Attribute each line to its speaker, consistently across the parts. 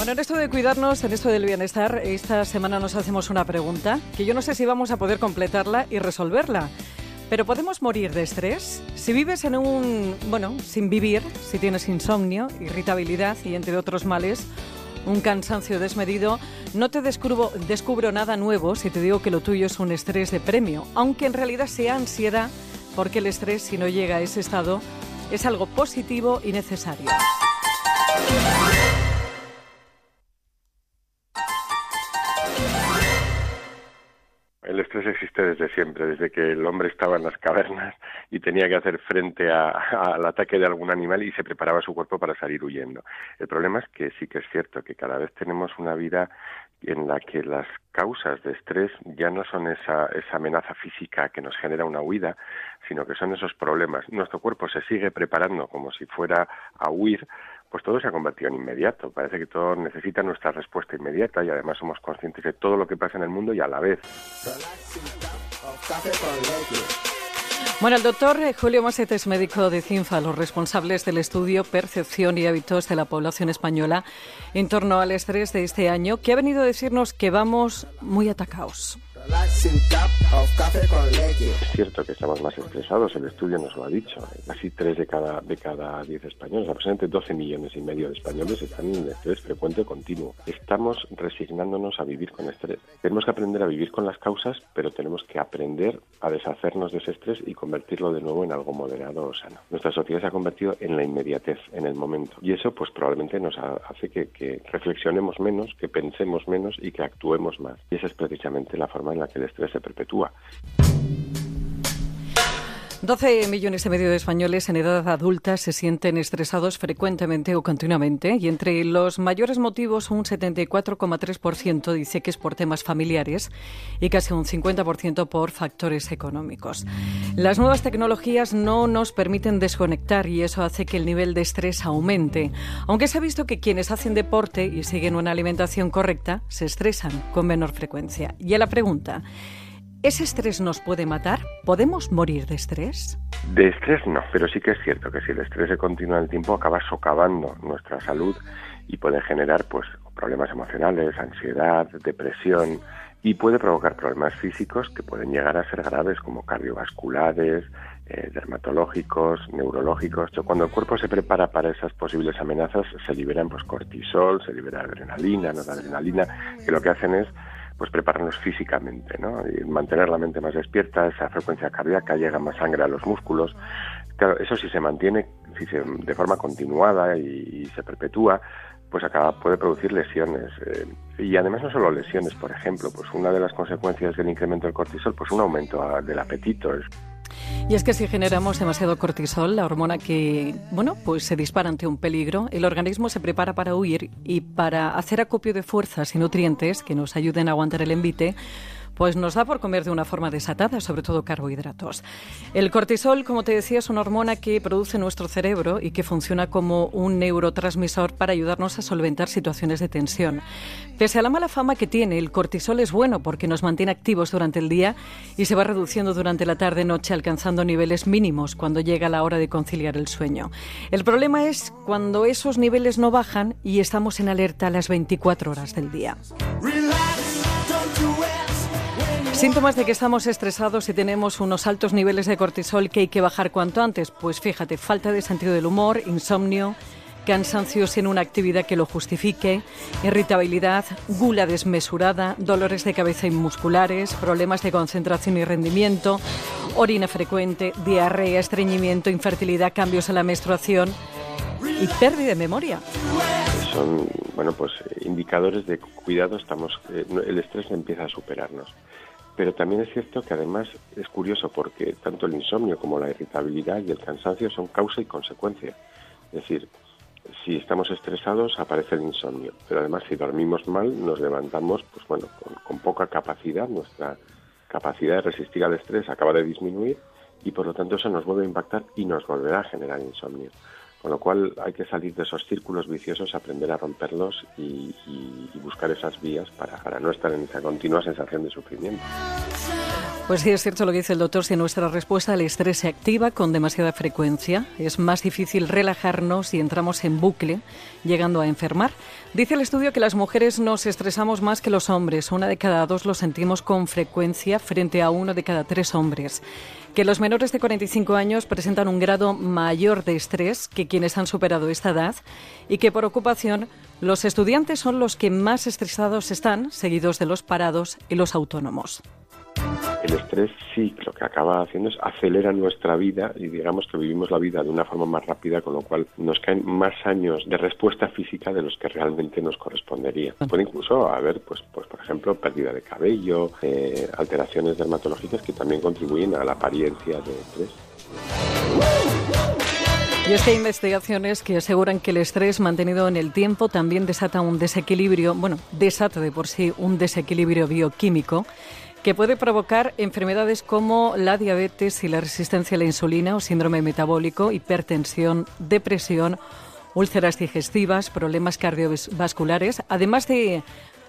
Speaker 1: Bueno, en esto de cuidarnos, en esto del bienestar, esta semana nos hacemos una pregunta que yo no sé si vamos a poder completarla y resolverla. Pero ¿podemos morir de estrés? Si vives en un, bueno, sin vivir, si tienes insomnio, irritabilidad y entre otros males, un cansancio desmedido, no te descubro, descubro nada nuevo si te digo que lo tuyo es un estrés de premio, aunque en realidad sea ansiedad, porque el estrés, si no llega a ese estado, es algo positivo y necesario.
Speaker 2: Estrés existe desde siempre, desde que el hombre estaba en las cavernas y tenía que hacer frente al ataque de algún animal y se preparaba su cuerpo para salir huyendo. El problema es que sí que es cierto que cada vez tenemos una vida en la que las causas de estrés ya no son esa, esa amenaza física que nos genera una huida, sino que son esos problemas. Nuestro cuerpo se sigue preparando como si fuera a huir pues todo se ha convertido en inmediato. Parece que todo necesita nuestra respuesta inmediata y además somos conscientes de todo lo que pasa en el mundo y a la vez.
Speaker 1: Bueno, el doctor Julio Maset es médico de CINFA, los responsables del estudio Percepción y Hábitos de la Población Española en torno al estrés de este año, que ha venido a decirnos que vamos muy atacados.
Speaker 2: Es cierto que estamos más estresados, el estudio nos lo ha dicho. Casi 3 de cada, de cada 10 españoles, aproximadamente 12 millones y medio de españoles están en estrés frecuente continuo. Estamos resignándonos a vivir con estrés. Tenemos que aprender a vivir con las causas, pero tenemos que aprender a deshacernos de ese estrés y convertirlo de nuevo en algo moderado o sano. Nuestra sociedad se ha convertido en la inmediatez, en el momento. Y eso pues probablemente nos hace que, que reflexionemos menos, que pensemos menos y que actuemos más. Y esa es precisamente la forma en la que el estrés se perpetúa.
Speaker 1: 12 millones y medio de españoles en edad adulta se sienten estresados frecuentemente o continuamente y entre los mayores motivos un 74,3% dice que es por temas familiares y casi un 50% por factores económicos. Las nuevas tecnologías no nos permiten desconectar y eso hace que el nivel de estrés aumente, aunque se ha visto que quienes hacen deporte y siguen una alimentación correcta se estresan con menor frecuencia. Y a la pregunta, ¿Ese estrés nos puede matar? ¿Podemos morir de estrés?
Speaker 2: De estrés no, pero sí que es cierto que si el estrés se continúa en el tiempo acaba socavando nuestra salud y puede generar pues problemas emocionales, ansiedad, depresión y puede provocar problemas físicos que pueden llegar a ser graves como cardiovasculares, eh, dermatológicos, neurológicos. Cuando el cuerpo se prepara para esas posibles amenazas se liberan pues cortisol, se libera adrenalina, noradrenalina, que lo que hacen es pues prepararnos físicamente, ¿no? Y mantener la mente más despierta, esa frecuencia cardíaca, llega más sangre a los músculos. Claro, eso si se mantiene si se, de forma continuada y, se perpetúa, pues acaba, puede producir lesiones. Eh, y además no solo lesiones, por ejemplo, pues una de las consecuencias del incremento del cortisol, pues un aumento del apetito.
Speaker 1: Y es que si generamos demasiado cortisol, la hormona que, bueno, pues se dispara ante un peligro, el organismo se prepara para huir y para hacer acopio de fuerzas y nutrientes que nos ayuden a aguantar el envite, pues nos da por comer de una forma desatada, sobre todo carbohidratos. El cortisol, como te decía, es una hormona que produce nuestro cerebro y que funciona como un neurotransmisor para ayudarnos a solventar situaciones de tensión. Pese a la mala fama que tiene, el cortisol es bueno porque nos mantiene activos durante el día y se va reduciendo durante la tarde-noche, alcanzando niveles mínimos cuando llega la hora de conciliar el sueño. El problema es cuando esos niveles no bajan y estamos en alerta las 24 horas del día. Síntomas de que estamos estresados y tenemos unos altos niveles de cortisol que hay que bajar cuanto antes. Pues fíjate, falta de sentido del humor, insomnio, cansancio sin una actividad que lo justifique, irritabilidad, gula desmesurada, dolores de cabeza y musculares, problemas de concentración y rendimiento, orina frecuente, diarrea, estreñimiento, infertilidad, cambios en la menstruación y pérdida de memoria.
Speaker 2: Son, bueno, pues indicadores de cuidado, estamos, eh, el estrés empieza a superarnos. Pero también es cierto que además es curioso porque tanto el insomnio como la irritabilidad y el cansancio son causa y consecuencia. Es decir, si estamos estresados aparece el insomnio, pero además si dormimos mal nos levantamos pues bueno, con, poca capacidad, nuestra capacidad de resistir al estrés acaba de disminuir y por lo tanto eso nos vuelve a impactar y nos volverá a generar insomnio. Con lo cual hay que salir de esos círculos viciosos, aprender a romperlos y, buscar esas vías para, para no estar en esa continua sensación de sufrimiento.
Speaker 1: Pues sí, es cierto lo que dice el doctor, si nuestra respuesta al estrés se activa con demasiada frecuencia, es más difícil relajarnos y entramos en bucle, llegando a enfermar. Dice el estudio que las mujeres nos estresamos más que los hombres, una de cada dos lo sentimos con frecuencia frente a uno de cada tres hombres que los menores de 45 años presentan un grado mayor de estrés que quienes han superado esta edad y que por ocupación los estudiantes son los que más estresados están, seguidos de los parados y los autónomos.
Speaker 2: El estrés sí lo que acaba haciendo es acelera nuestra vida y digamos que vivimos la vida de una forma más rápida, con lo cual nos caen más años de respuesta física de los que realmente nos correspondería. Puede incluso haber, pues, pues por ejemplo, pérdida de cabello, eh, alteraciones dermatológicas que también contribuyen a la apariencia de estrés.
Speaker 1: Y es que hay investigaciones que aseguran que el estrés mantenido en el tiempo también desata un desequilibrio, bueno, desata de por sí un desequilibrio bioquímico que puede provocar enfermedades como la diabetes y la resistencia a la insulina o síndrome metabólico, hipertensión, depresión, úlceras digestivas, problemas cardiovasculares, además de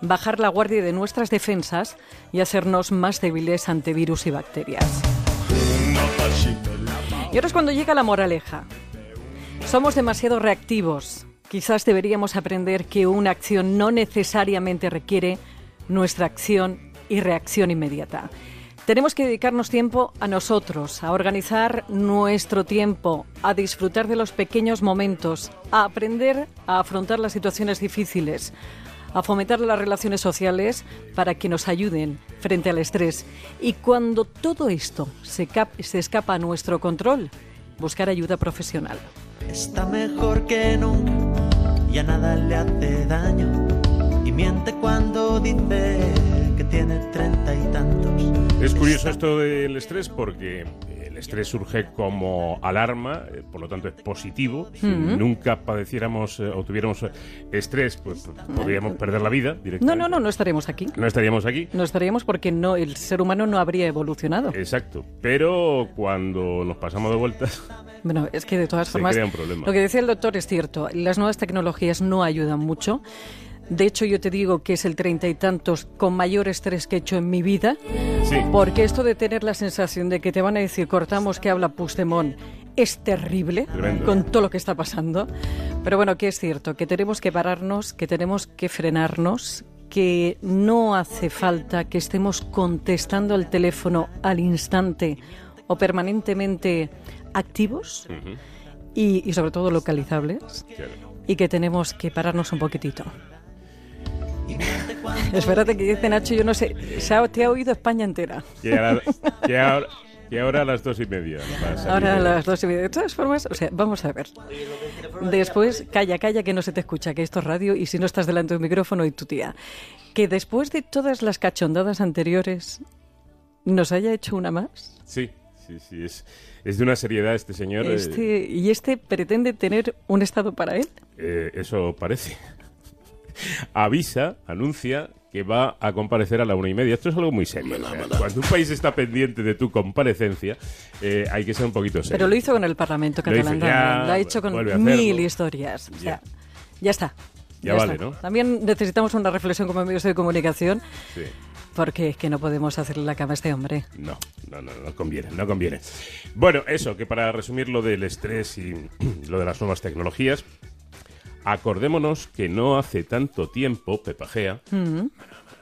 Speaker 1: bajar la guardia de nuestras defensas y hacernos más débiles ante virus y bacterias. Y ahora es cuando llega la moraleja. Somos demasiado reactivos. Quizás deberíamos aprender que una acción no necesariamente requiere nuestra acción y reacción inmediata. Tenemos que dedicarnos tiempo a nosotros, a organizar nuestro tiempo, a disfrutar de los pequeños momentos, a aprender a afrontar las situaciones difíciles, a fomentar las relaciones sociales para que nos ayuden frente al estrés. Y cuando todo esto se, se escapa a nuestro control, buscar ayuda profesional.
Speaker 3: Está mejor que nunca, ya nada le hace daño y miente cuando dice que tiene treinta y tantos.
Speaker 4: Es curioso esto del estrés porque el estrés surge como alarma, eh, por lo tanto es positivo. Si nunca padeciéramos eh, o tuviéramos eh, estrés, pues, podríamos perder la vida directamente.
Speaker 1: No, no, no, no estaríamos aquí.
Speaker 4: No estaríamos aquí.
Speaker 1: No estaríamos porque no, el ser humano no habría evolucionado.
Speaker 4: Exacto. Pero cuando nos pasamos de vueltas.
Speaker 1: Bueno, es que de todas formas, lo que decía el doctor es cierto. Las nuevas tecnologías no ayudan mucho. De hecho, yo te digo que es el treinta y tantos con mayor estrés que he hecho en mi vida.
Speaker 4: Sí.
Speaker 1: Porque esto de tener la sensación de que te van a decir cortamos que habla Puigdemont es terrible con todo lo que está pasando. Pero bueno, que es cierto, que tenemos que pararnos, que tenemos que frenarnos, que no hace falta que estemos contestando al teléfono al instante o permanentemente activos y, sobre todo localizables y que tenemos que pararnos un poquitito. Espérate que dice Nacho, yo no sé, te ha oído España entera.
Speaker 4: Que, ahora, a las dos y media.
Speaker 1: Ahora a las dos y media. De todas formas, o sea, vamos a ver. Después, calla, calla, que no se te escucha, que esto es radio y si no estás delante del micrófono y tu tía. Que después de todas las cachondadas anteriores, ¿nos haya hecho una más?
Speaker 4: Sí, sí, sí. Es, es de una seriedad este señor.
Speaker 1: Eh. Este, ¿Y este pretende tener un estado para él?
Speaker 4: Eh, eso parece avisa, anuncia que va a comparecer a la una y media. Esto es algo muy serio. cuando un país está pendiente de tu comparecencia, eh, hay que ser un poquito serio.
Speaker 1: Pero lo hizo con el Parlamento catalán. Lo, ha hecho con mil historias. O sea, ya, está.
Speaker 4: Ya, vale, ¿no?
Speaker 1: También necesitamos una reflexión como medios de comunicación. Porque es que no podemos hacerle la cama a este hombre.
Speaker 4: No, no, no, no conviene, no conviene. Bueno, eso, que para resumir lo del estrés y lo de las nuevas tecnologías, Acordémonos que no hace tanto tiempo, Pepajea, mm.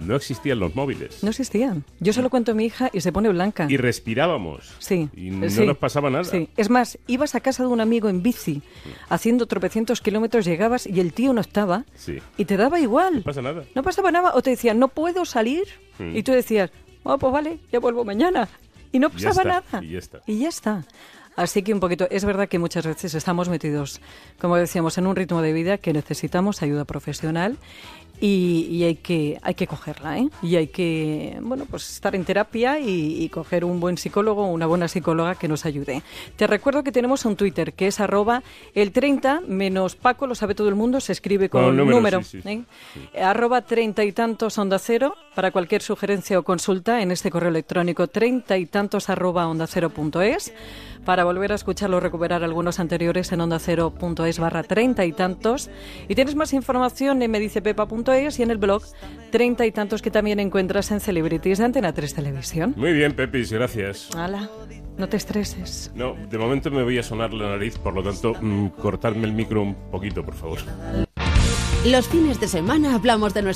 Speaker 4: no existían los móviles.
Speaker 1: No existían. Yo se lo cuento a mi hija y se pone blanca.
Speaker 4: Y respirábamos.
Speaker 1: Sí.
Speaker 4: Y no nos pasaba nada.
Speaker 1: Sí. Es más, ibas a casa de un amigo en bici, haciendo tropecientos kilómetros, llegabas y el tío no estaba.
Speaker 4: Sí.
Speaker 1: Y te daba igual.
Speaker 4: No pasa nada.
Speaker 1: No pasaba nada. O te decían, no puedo salir. Mm. Y tú decías, oh, pues vale, ya vuelvo mañana. Y no pasaba nada.
Speaker 4: Y ya está.
Speaker 1: Y ya está. Así que un poquito, es verdad que muchas veces estamos metidos, como decíamos, en un ritmo de vida que necesitamos ayuda profesional y, hay que hay que cogerla ¿eh? y hay que bueno pues estar en terapia y, coger un buen psicólogo o una buena psicóloga que nos ayude te recuerdo que tenemos un Twitter que es arroba el 30 menos Paco lo sabe todo el mundo se escribe con, número, ¿eh? arroba treinta y tantos onda cero para cualquier sugerencia o consulta en este correo electrónico treinta y tantos arroba onda cero punto es para volver a escucharlo o recuperar algunos anteriores en onda cero.es barra treinta y tantos. Y tienes más información en y en el blog treinta y tantos que también encuentras en Celebrities de Antena 3 Televisión.
Speaker 4: Muy bien, Pepis, gracias.
Speaker 1: Hala, no te estreses.
Speaker 4: No, de momento me voy a sonar la nariz, por lo tanto, mm, cortadme el micro un poquito, por favor.
Speaker 5: Los fines de semana hablamos de nuestra